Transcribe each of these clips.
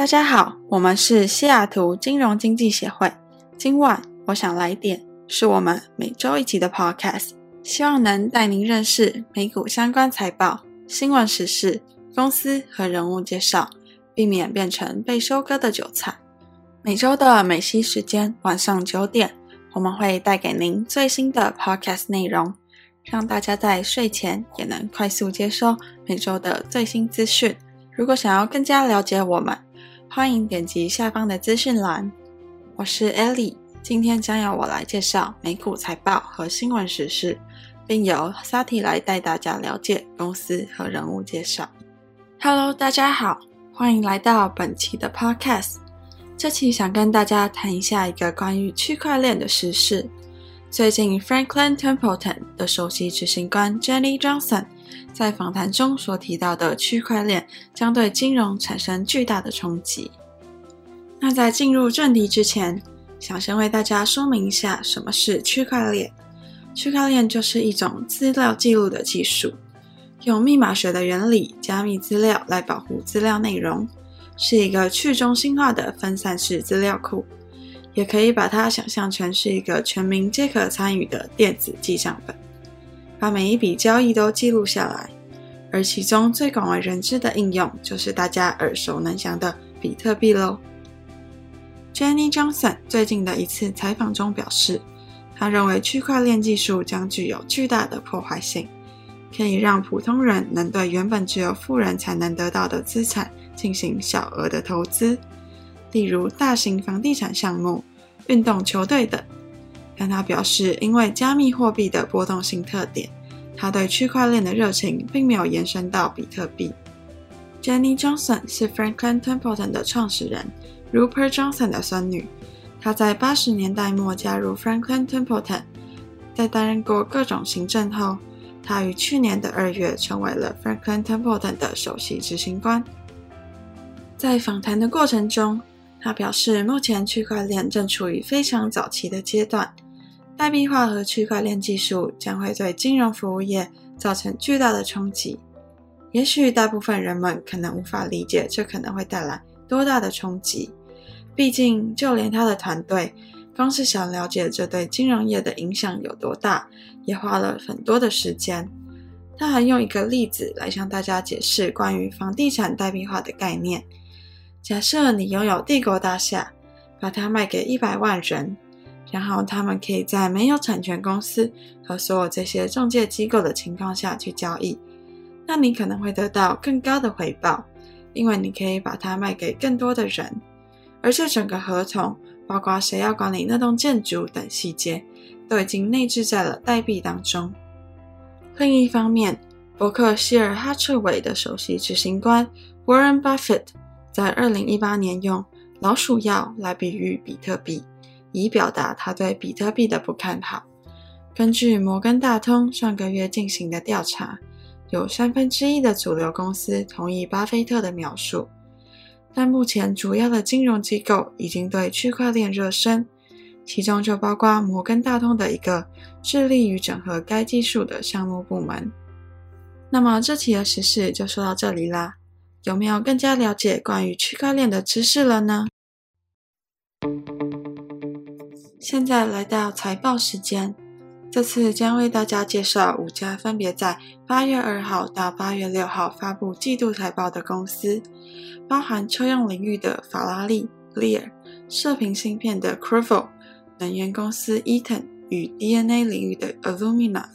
大家好，我们是西雅图金融经济协会。今晚我想来点，是我们每周一集的 Podcast，希望能带您认识美股相关财报、新闻时事、公司和人物介绍，避免变成被收割的韭菜。每周的美西时间晚上九点，我们会带给您最新的 Podcast 内容，让大家在睡前也能快速接收每周的最新资讯。如果想要更加了解我们，欢迎点击下方的资讯栏。我是 Ellie，今天将由我来介绍美股财报和新闻时事，并由 Sati 来带大家了解公司和人物介绍。Hello，大家好，欢迎来到本期的 Podcast。这期想跟大家谈一下一个关于区块链的时事。最近，Franklin Templeton 的首席执行官 Jenny Johnson。在访谈中所提到的区块链将对金融产生巨大的冲击。那在进入正题之前，想先为大家说明一下什么是区块链。区块链就是一种资料记录的技术，用密码学的原理加密资料来保护资料内容，是一个去中心化的分散式资料库，也可以把它想象成是一个全民皆可参与的电子记账本。把每一笔交易都记录下来，而其中最广为人知的应用就是大家耳熟能详的比特币喽。Jenny Johnson 最近的一次采访中表示，他认为区块链技术将具有巨大的破坏性，可以让普通人能对原本只有富人才能得到的资产进行小额的投资，例如大型房地产项目、运动球队等。但他表示，因为加密货币的波动性特点，他对区块链的热情并没有延伸到比特币。Jenny Johnson 是 Franklin Templeton 的创始人 Rupert Johnson 的孙女。她在八十年代末加入 Franklin Templeton，在担任过各种行政后，她于去年的二月成为了 Franklin Templeton 的首席执行官。在访谈的过程中，他表示，目前区块链正处于非常早期的阶段。代币化和区块链技术将会对金融服务业造成巨大的冲击。也许大部分人们可能无法理解这可能会带来多大的冲击。毕竟，就连他的团队，光是想了解这对金融业的影响有多大，也花了很多的时间。他还用一个例子来向大家解释关于房地产代币化的概念。假设你拥有帝国大厦，把它卖给一百万人。然后他们可以在没有产权公司和所有这些中介机构的情况下去交易，那你可能会得到更高的回报，因为你可以把它卖给更多的人，而这整个合同，包括谁要管理那栋建筑等细节，都已经内置在了代币当中。另一方面，伯克希尔哈彻韦的首席执行官 Warren Buffett 在2018年用老鼠药来比喻比特币。以表达他对比特币的不看好。根据摩根大通上个月进行的调查，有三分之一的主流公司同意巴菲特的描述。但目前主要的金融机构已经对区块链热身，其中就包括摩根大通的一个致力于整合该技术的项目部门。那么这期的时事就说到这里啦，有没有更加了解关于区块链的知识了呢？现在来到财报时间，这次将为大家介绍五家分别在八月二号到八月六号发布季度财报的公司，包含车用领域的法拉利 Lear、射频芯片的 c r v o、能源公司 Eaton 与 DNA 领域的 Illumina。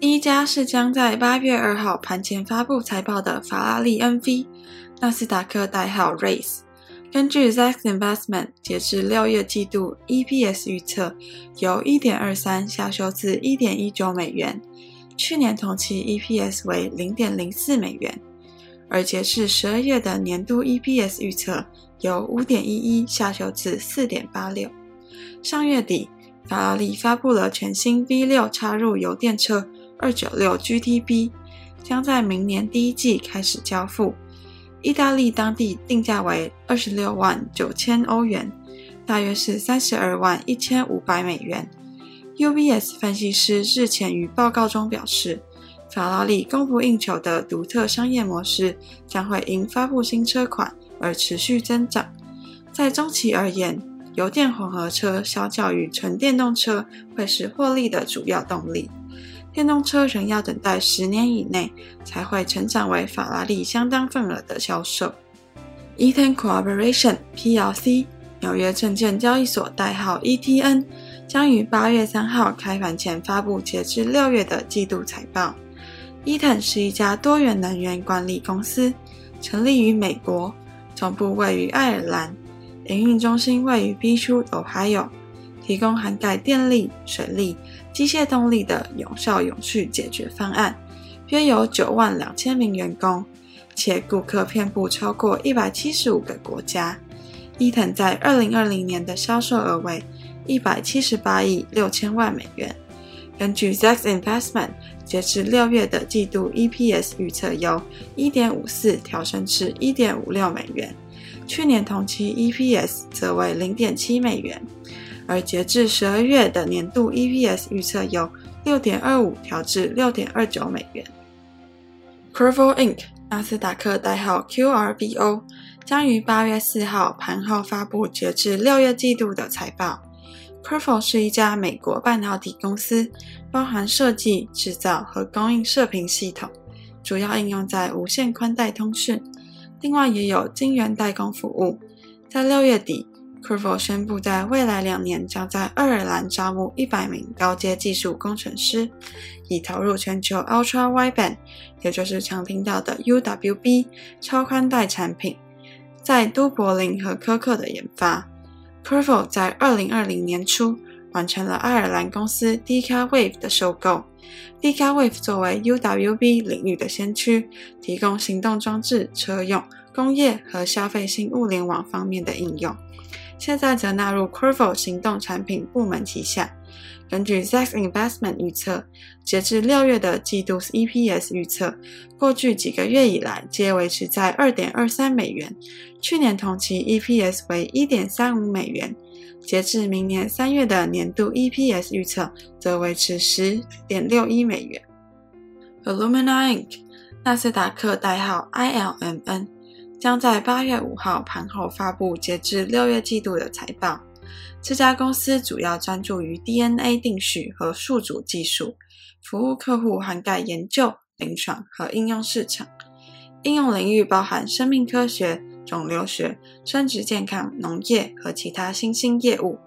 第一家是将在八月二号盘前发布财报的法拉利 NV，纳斯达克代号 RACE。根据 Zacks Investment 截至六月季度 EPS 预测，由一点二三下修至一点一九美元，去年同期 EPS 为零点零四美元，而截至十二月的年度 EPS 预测由五点一一下修至四点八六。上月底，法拉利发布了全新 V 六插入油电车二九六 GTB，将在明年第一季开始交付。意大利当地定价为二十六万九千欧元，大约是三十二万一千五百美元。UBS 分析师日前于报告中表示，法拉利供不应求的独特商业模式将会因发布新车款而持续增长。在中期而言，油电混合车相较于纯电动车会是获利的主要动力。电动车仍要等待十年以内才会成长为法拉利相当份额的销售。Eaton Corporation PLC 纽约证券交易所代号 ETN 将于八月三号开盘前发布截至六月的季度财报。Eaton 是一家多元能源管理公司，成立于美国，总部位于爱尔兰，营运中心位于 B 区 Ohio，提供涵盖电力、水力、机械动力的有效永续解决方案，约有九万两千名员工，且顾客遍布超过一百七十五个国家。伊藤在二零二零年的销售额为一百七十八亿六千万美元。根据 Zacks Investment，截至六月的季度 EPS 预测由一点五四调升至一点五六美元，去年同期 EPS 则为零点七美元，而截至十二月的年度 EPS 预测由六点二五调至六点二九美元。Qorvo Inc. 纳斯达克代号 QRBO 将于八月四号盘后发布截至六月季度的财报。Qorvo 是一家美国半导体公司，包含设计、制造和供应射频系统，主要应用在无线宽带通讯。另外，也有晶圆代工服务。在六月底，Qorvo 宣布，在未来两年将在爱尔兰招募一百名高阶技术工程师，以投入全球 Ultra Wideband，也就是常听到的 UWB 超宽带产品，在都柏林和科克的研发。Qorvo 在二零二零年初完成了爱尔兰公司 Decawave 的收购。Decawave 作为 UWB 领域的先驱，提供行动装置、车用、工业和消费性物联网方面的应用。现在则纳入 Qorvo 行动产品部门旗下。根据 Zacks Investment 预测，截至六月的季度 EPS 预测，过去几个月以来皆维持在二点二三美元，去年同期 EPS 为一点三五美元，截至明年三月的年度 EPS 预测则维持十点六一美元。Alumina Inc.（ 纳斯达克代号 ILMN 将在八月五号盘后发布截至六月季度的财报。这家公司主要专注于 DNA 定序和宿主技术，服务客户涵盖研究、临床和应用市场。应用领域包含生命科学、肿瘤学、生殖健康、农业和其他新兴业务。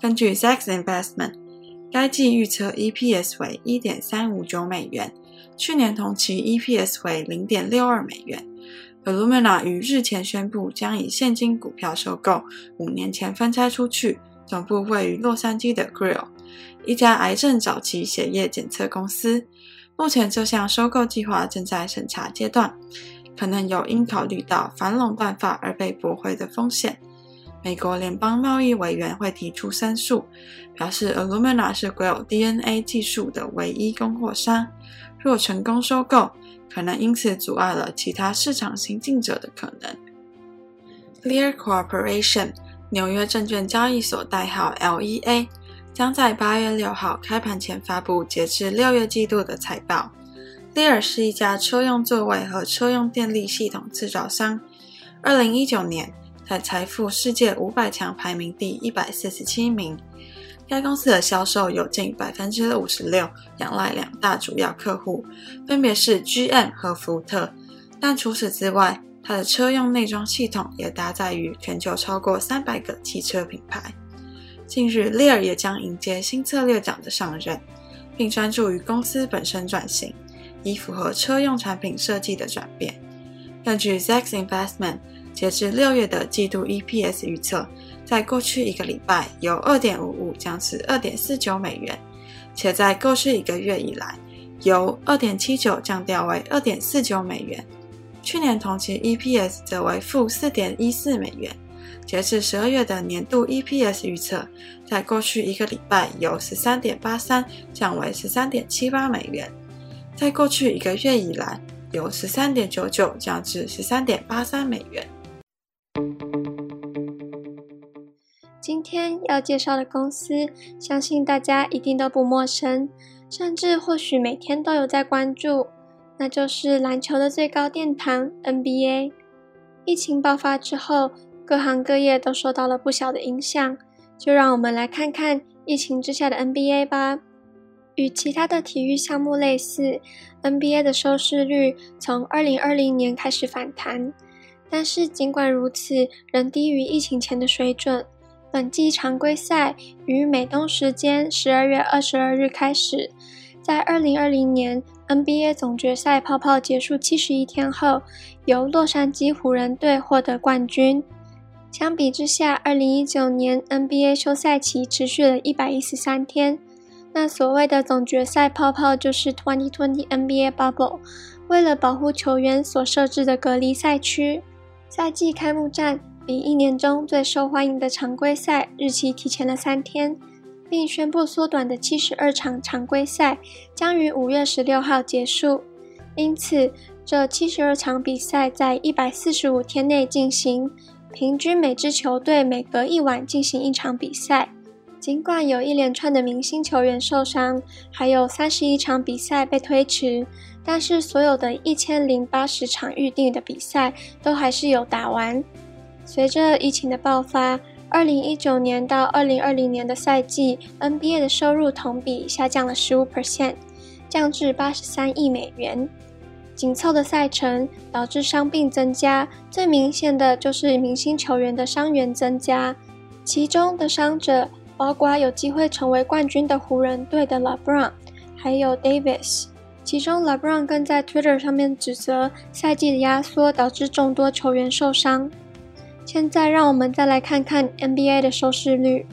根据 Zacks Investment，该季预测 EPS 为一点三五九美元，去年同期 EPS 为零点六二美元。Illumina 于日前宣布，将以现金股票收购五年前分拆出去、总部位于洛杉矶的 Grill，一家癌症早期血液检测公司。目前这项收购计划正在审查阶段，可能有因考虑到反垄断法而被驳回的风险。美国联邦贸易委员会提出申诉，表示 Illumina 是 Grail DNA 技术的唯一供货商，若成功收购，可能因此阻碍了其他市场行进者的可能。Lear Corporation 纽约证券交易所代号 LEA 将在八月六号开盘前发布截至六月季度的财报。Lear 是一家车用座位和车用电力系统制造商。二零一九年在财富世界五百强排名第一百四十七名。该公司的销售有近百分之五十六仰赖两大主要客户，分别是 GM 和福特。但除此之外，它的车用内装系统也搭载于全球超过三百个汽车品牌。近日，Lear 也将迎接新策略长的上任，并专注于公司本身转型，以符合车用产品设计的转变。根据 Zacks Investment，截至六月的季度 EPS 预测。在过去一个礼拜，由二点五五降至二点四九美元，且在过去一个月以来，由二点七九降调为二点四九美元。去年同期 EPS 则为负四点一四美元。截至十二月的年度 EPS 预测，在过去一个礼拜由十三点八三降为十三点七八美元，在过去一个月以来，由十三点九九降至十三点八三美元。今天要介绍的公司，相信大家一定都不陌生，甚至或许每天都有在关注，那就是篮球的最高殿堂 NBA。疫情爆发之后，各行各业都受到了不小的影响。就让我们来看看疫情之下的 NBA 吧。与其他的体育项目类似，NBA 的收视率从2020年开始反弹，但是尽管如此，仍低于疫情前的水准。本季常规赛于美东时间12月22日开始，在2020年 NBA 总决赛泡泡结束71天后，由洛杉矶湖人队获得冠军。相比之下，2019年 NBA 休赛期持续了一百一十三天。那所谓的总决赛泡泡就是 Twenty Twenty NBA Bubble，为了保护球员所设置的隔离赛区。赛季开幕战比一年中最受欢迎的常规赛日期提前了三天，并宣布缩短的七十二场常规赛将于五月十六号结束。因此，这七十二场比赛在一百四十五天内进行，平均每支球队每隔一晚进行一场比赛。尽管有一连串的明星球员受伤，还有三十一场比赛被推迟，但是所有的一千零八十场预定的比赛都还是有打完。随着疫情的爆发，二零一九年到二零二零年的赛季，NBA 的收入同比下降了十五 percent，降至八十三亿美元。紧凑的赛程导致伤病增加，最明显的就是明星球员的伤员增加，其中的伤者。包括有机会成为冠军的湖人队的 LeBron，还有 Davis。其中 LeBron 更在 Twitter 上面指责赛季的压缩导致众多球员受伤。现在让我们再来看看 NBA 的收视率。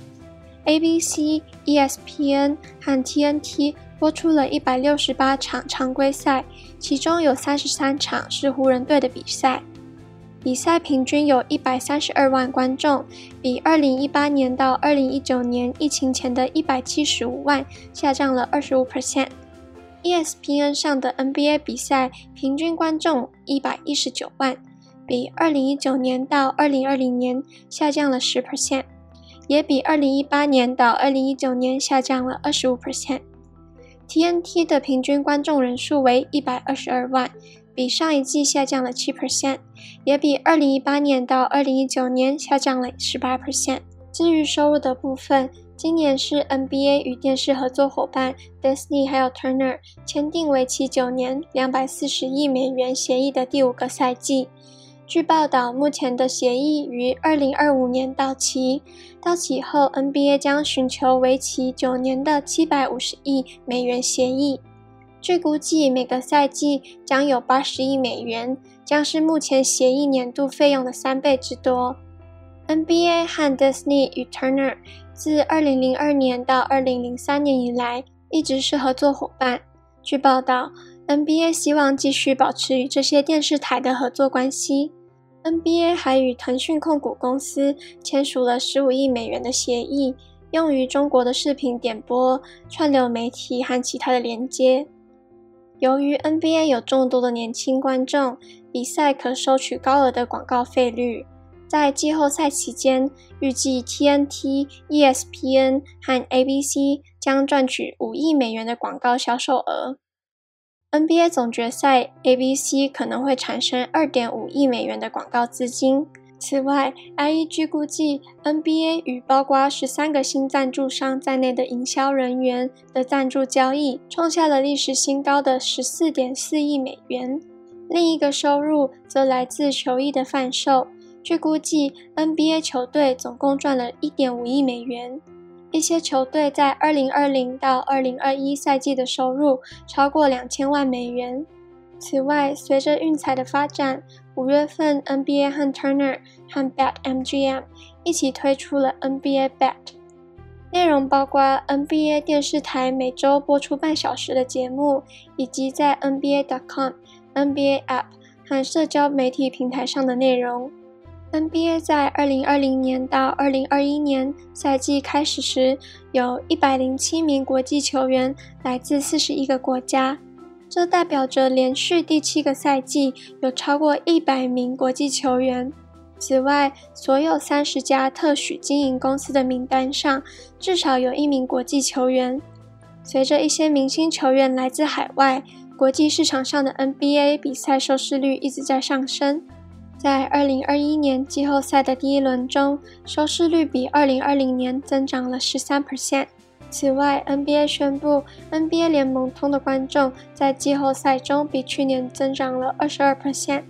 ABC、ESPN 和 TNT 播出了一百六十八场常规赛，其中有三十三场是湖人队的比赛。比赛平均有一百三十二万观众，比二零一八年到二零一九年疫情前的一百七十五万下降了二十五 percent。ESPN 上的 NBA 比赛平均观众一百一十九万，比二零一九年到二零二零年下降了十 percent，也比二零一八年到二零一九年下降了二十五 percent。TNT 的平均观众人数为一百二十二万。比上一季下降了七 percent，也比二零一八年到二零一九年下降了十八 percent。至于收入的部分，今年是 NBA 与电视合作伙伴 Disney 还有 Turner 签订为期九年、两百四十亿美元协议的第五个赛季。据报道，目前的协议于二零二五年到期，到期后 NBA 将寻求为期九年的七百五十亿美元协议。据估计，每个赛季将有八十亿美元，将是目前协议年度费用的三倍之多。NBA 和 Disney 与 Turner 自二零零二年到二零零三年以来一直是合作伙伴。据报道，NBA 希望继续保持与这些电视台的合作关系。NBA 还与腾讯控股公司签署了十五亿美元的协议，用于中国的视频点播、串流媒体和其他的连接。由于 NBA 有众多的年轻观众，比赛可收取高额的广告费率。在季后赛期间，预计 TNT、ESPN 和 ABC 将赚取五亿美元的广告销售额。NBA 总决赛，ABC 可能会产生二点五亿美元的广告资金。此外，IEG 估计 NBA 与包括十三个新赞助商在内的营销人员的赞助交易创下了历史新高的十四点四亿美元。另一个收入则来自球衣的贩售，据估计，NBA 球队总共赚了一点五亿美元。一些球队在二零二零到二零二一赛季的收入超过两千万美元。此外，随着运彩的发展，五月份 NBA 和 Turner 和 BetMGM 一起推出了 NBA Bet，内容包括 NBA 电视台每周播出半小时的节目，以及在 NBA.com、NBA App 和社交媒体平台上的内容。NBA 在二零二零年到二零二一年赛季开始时，有一百零七名国际球员来自四十一个国家。这代表着连续第七个赛季有超过一百名国际球员。此外，所有三十家特许经营公司的名单上至少有一名国际球员。随着一些明星球员来自海外，国际市场上的 NBA 比赛收视率一直在上升。在二零二一年季后赛的第一轮中，收视率比二零二零年增长了十三 percent。此外，NBA 宣布，NBA 联盟通的观众在季后赛中比去年增长了二十二 percent，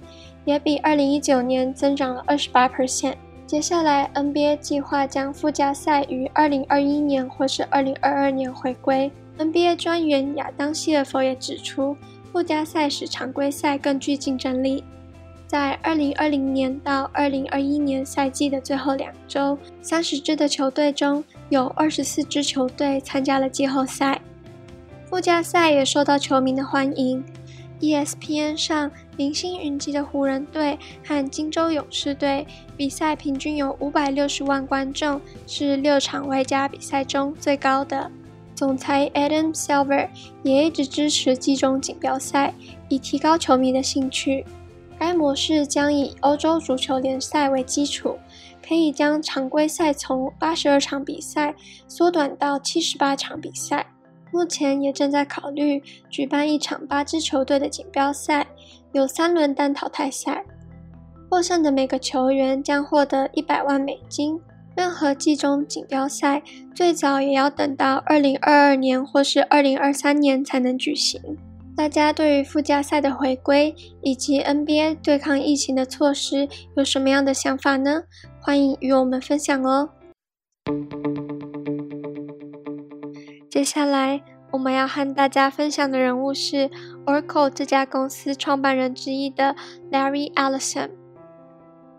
也比二零一九年增长了二十八 percent。接下来，NBA 计划将附加赛于二零二一年或是二零二二年回归。NBA 专员亚当·希尔弗也指出，附加赛使常规赛更具竞争力。在二零二零年到二零二一年赛季的最后两周，三十支的球队中，有二十四支球队参加了季后赛，附加赛也受到球迷的欢迎。ESPN 上，明星云集的湖人队和金州勇士队比赛平均有五百六十万观众，是六场外加比赛中最高的。总裁 Adam Silver 也一直支持季中锦标赛，以提高球迷的兴趣。该模式将以欧洲足球联赛为基础。可以将常规赛从八十二场比赛缩短到七十八场比赛。目前也正在考虑举办一场八支球队的锦标赛，有三轮单淘汰赛。获胜的每个球员将获得一百万美金。任何季中锦标赛最早也要等到二零二二年或是二零二三年才能举行。大家对于附加赛的回归以及 NBA 对抗疫情的措施有什么样的想法呢？欢迎与我们分享哦。接下来我们要和大家分享的人物是 Oracle 这家公司创办人之一的 Larry Ellison。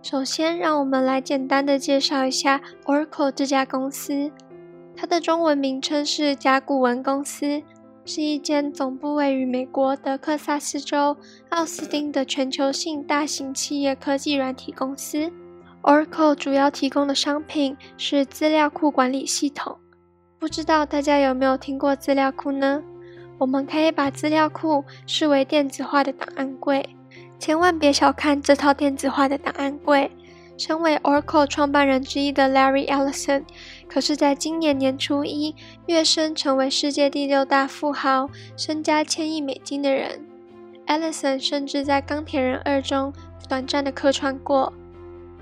首先，让我们来简单的介绍一下 Oracle 这家公司。它的中文名称是甲骨文公司，是一间总部位于美国德克萨斯州奥斯汀的全球性大型企业科技软体公司。Oracle 主要提供的商品是资料库管理系统。不知道大家有没有听过资料库呢？我们可以把资料库视为电子化的档案柜。千万别小看这套电子化的档案柜。身为 Oracle 创办人之一的 Larry Ellison，可是在今年年初一跃升成为世界第六大富豪，身家千亿美金的人。Ellison 甚至在《钢铁人二》中短暂的客串过。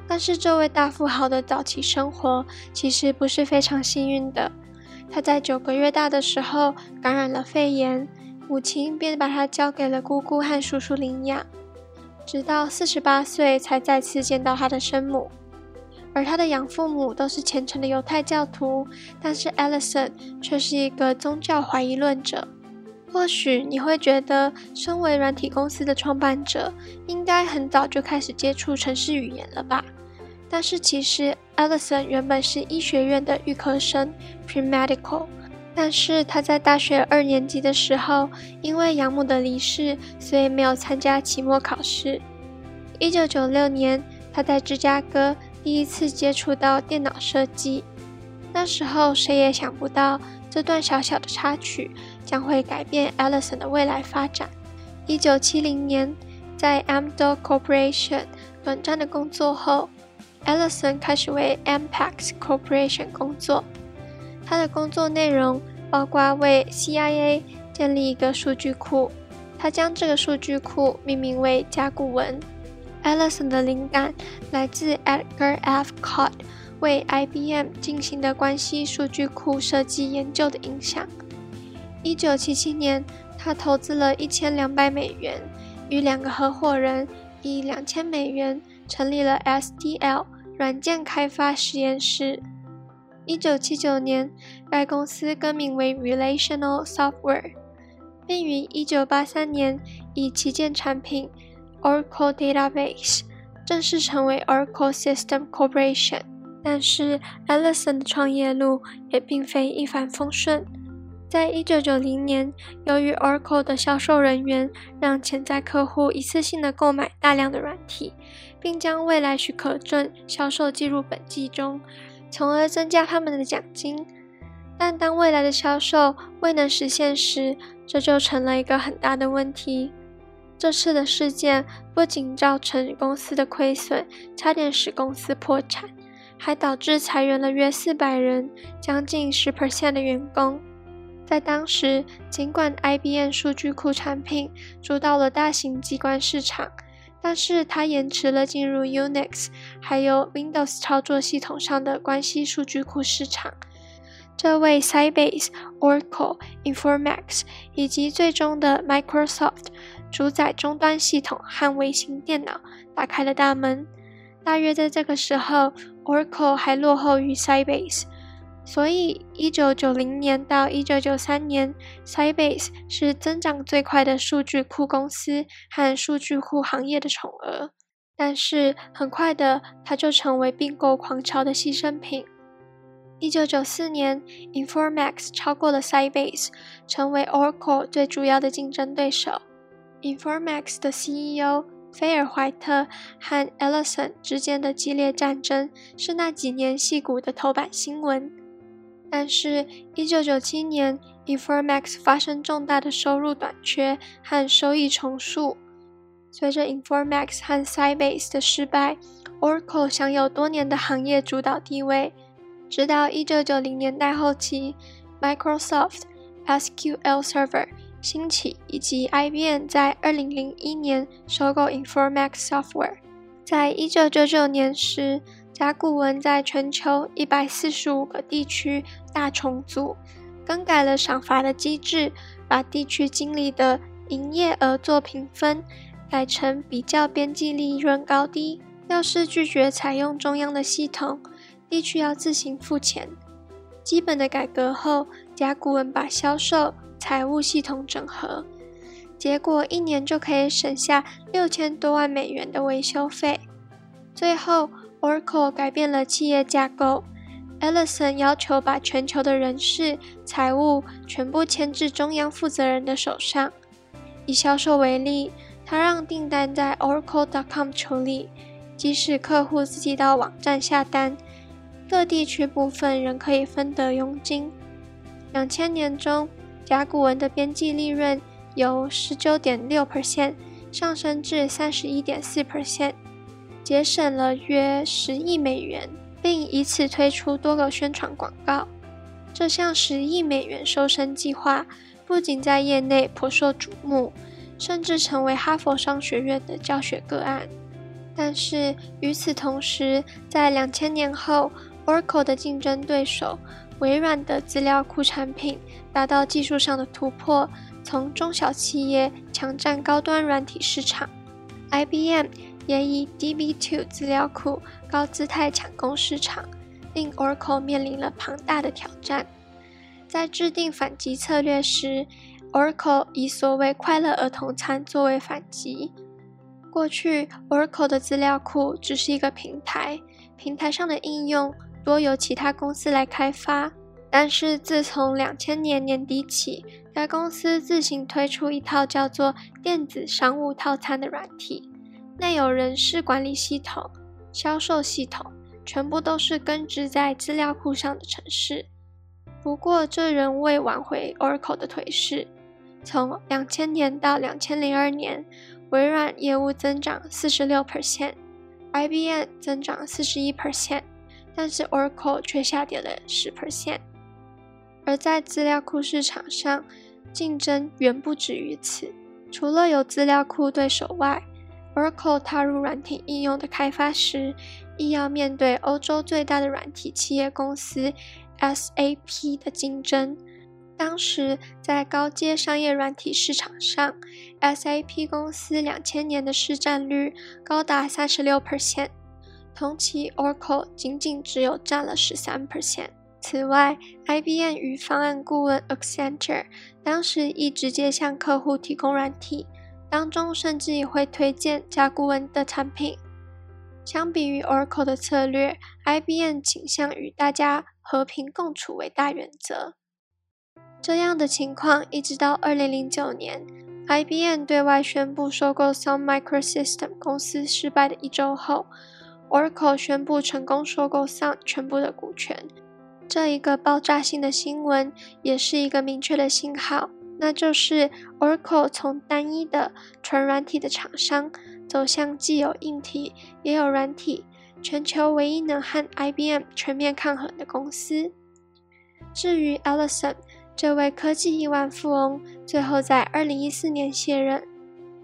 但是这位大富豪的早期生活其实不是非常幸运的。他在九个月大的时候感染了肺炎，母亲便把他交给了姑姑和叔叔领养，直到四十八岁才再次见到他的生母。而他的养父母都是虔诚的犹太教徒，但是 Ellison 却是一个宗教怀疑论者。或许你会觉得，身为软体公司的创办者，应该很早就开始接触程式语言了吧？但是其实，Ellison 原本是医学院的预科生 （pre-medical），但是他在大学二年级的时候，因为养母的离世，所以没有参加期末考试。一九九六年，他在芝加哥第一次接触到电脑设计，那时候谁也想不到这段小小的插曲将会改变 Ellison 的未来发展。一九七零年，在 Amdo Corporation 短暂的工作后。Ellison 开始为 Ampex Corporation 工作，他的工作内容包括为 CIA 建立一个数据库，他将这个数据库命名为甲骨文。Ellison 的灵感来自 Edgar F. Codd 为 IBM 进行的关系数据库设计研究的影响。一九七七年，他投资了一千两百美元，与两个合伙人以两千美元。成立了 SDL 软件开发实验室。一九七九年，该公司更名为 Relational Software，并于一九八三年以旗舰产品 Oracle Database 正式成为 Oracle System Corporation。但是，Ellison 的创业路也并非一帆风顺。在一九九零年，由于 Oracle 的销售人员让潜在客户一次性的购买大量的软体，并将未来许可证销售记入本季中，从而增加他们的奖金。但当未来的销售未能实现时，这就成了一个很大的问题。这次的事件不仅造成公司的亏损，差点使公司破产，还导致裁员了约四百人，将近十 percent 的员工。在当时，尽管 IBM 数据库产品主导了大型机关市场，但是它延迟了进入 Unix 还有 Windows 操作系统上的关系数据库市场。这为 Sybase、Oracle、Informax 以及最终的 Microsoft 主宰终端系统和微型电脑打开了大门。大约在这个时候，Oracle 还落后于 Sybase，所以1990年到1993年，Sybase 是增长最快的数据库公司和数据库行业的宠儿。但是很快的，它就成为并购狂潮的牺牲品。一九九四年，Informax 超过了 Sybase，成为 Oracle 最主要的竞争对手。Informax 的 CEO 菲尔怀特和 Ellison 之间的激烈战争是那几年戏骨的头版新闻。但是，，1997年，Informax 发生重大的收入短缺和收益重塑。随着 Informax 和 Sybase 的失败，Oracle 享有多年的行业主导地位。直到1990年代后期，Microsoft SQL Server 兴起，以及 IBM 在2001年收购 Informax Software。在1999年时，甲骨文在全球一百四十五个地区大重组，更改了赏罚的机制，把地区经理的营业额做评分，改成比较边际利润高低。要是拒绝采用中央的系统，地区要自行付钱。基本的改革后，甲骨文把销售、财务系统整合，结果一年就可以省下六千多万美元的维修费。最后，Oracle 改变了企业架构，Ellison 要求把全球的人事、财务全部迁至中央负责人的手上。以销售为例，他让订单在 Oracle.com 处理，即使客户自己到网站下单。各地区部分仍可以分得佣金。两千年中，甲骨文的边际利润由十九点六 percent 上升至三十一点四 percent，节省了约十亿美元，并以此推出多个宣传广告。这项十亿美元瘦身计划不仅在业内颇受瞩目，甚至成为哈佛商学院的教学个案。但是与此同时，在两千年后，Oracle 的竞争对手微软的资料库产品达到技术上的突破，从中小企业抢占高端软体市场。IBM 也以 DB2 资料库高姿态抢攻市场，令 Oracle 面临了庞大的挑战。在制定反击策略时，Oracle 以所谓“快乐儿童餐”作为反击。过去，Oracle 的资料库只是一个平台，平台上的应用。多由其他公司来开发，但是自从两千年年底起，该公司自行推出一套叫做“电子商务套餐”的软体，内有人事管理系统、销售系统，全部都是根植在资料库上的程式。不过，这仍未挽回 Oracle 的颓势。从两千年到两千零二年，微软业务增长四十六 percent，IBM 增长四十一 percent。但是 Oracle 却下跌了十 percent，而在资料库市场上，竞争远不止于此。除了有资料库对手外，Oracle 踏入软体应用的开发时，亦要面对欧洲最大的软体企业公司 SAP 的竞争。当时在高阶商业软体市场上，SAP 公司两千年的市占率高达三十六 percent。同期，Oracle 仅仅只有占了十三 percent。此外，IBM 与方案顾问 Accenture 当时亦直接向客户提供软体，当中甚至也会推荐甲骨文的产品。相比于 Oracle 的策略，IBM 倾向与大家和平共处为大原则。这样的情况一直到二零零九年，IBM 对外宣布收购 Sun Microsystems 公司失败的一周后。Oracle 宣布成功收购 Sun 全部的股权，这一个爆炸性的新闻也是一个明确的信号，那就是 Oracle 从单一的纯软体的厂商走向既有硬体也有软体，全球唯一能和 IBM 全面抗衡的公司。至于 Ellison 这位科技亿万富翁，最后在二零一四年卸任。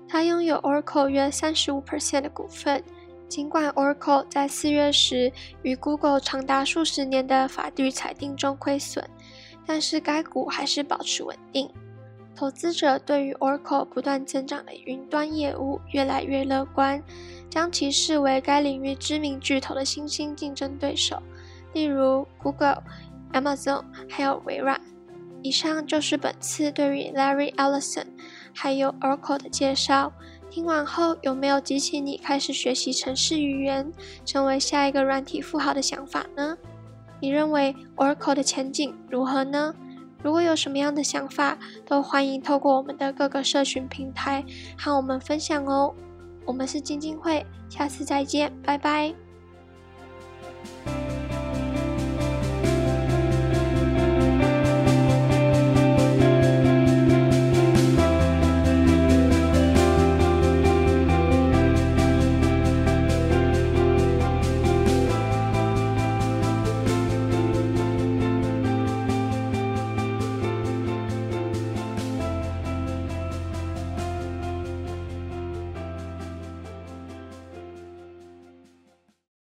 他拥有 Oracle 约三十五 percent 的股份。尽管 Oracle 在四月时与 Google 长达数十年的法律裁定中亏损，但是该股还是保持稳定。投资者对于 Oracle 不断增长的云端业务越来越乐观，将其视为该领域知名巨头的新兴竞争对手，例如 Google、Amazon 还有微软。以上就是本次对于 Larry Ellison 还有 Oracle 的介绍。听完后，有没有激起你开始学习程式语言，成为下一个软体富豪的想法呢？你认为 Oracle 的前景如何呢？如果有什么样的想法，都欢迎透过我们的各个社群平台和我们分享哦。我们是晶晶会，下次再见，拜拜。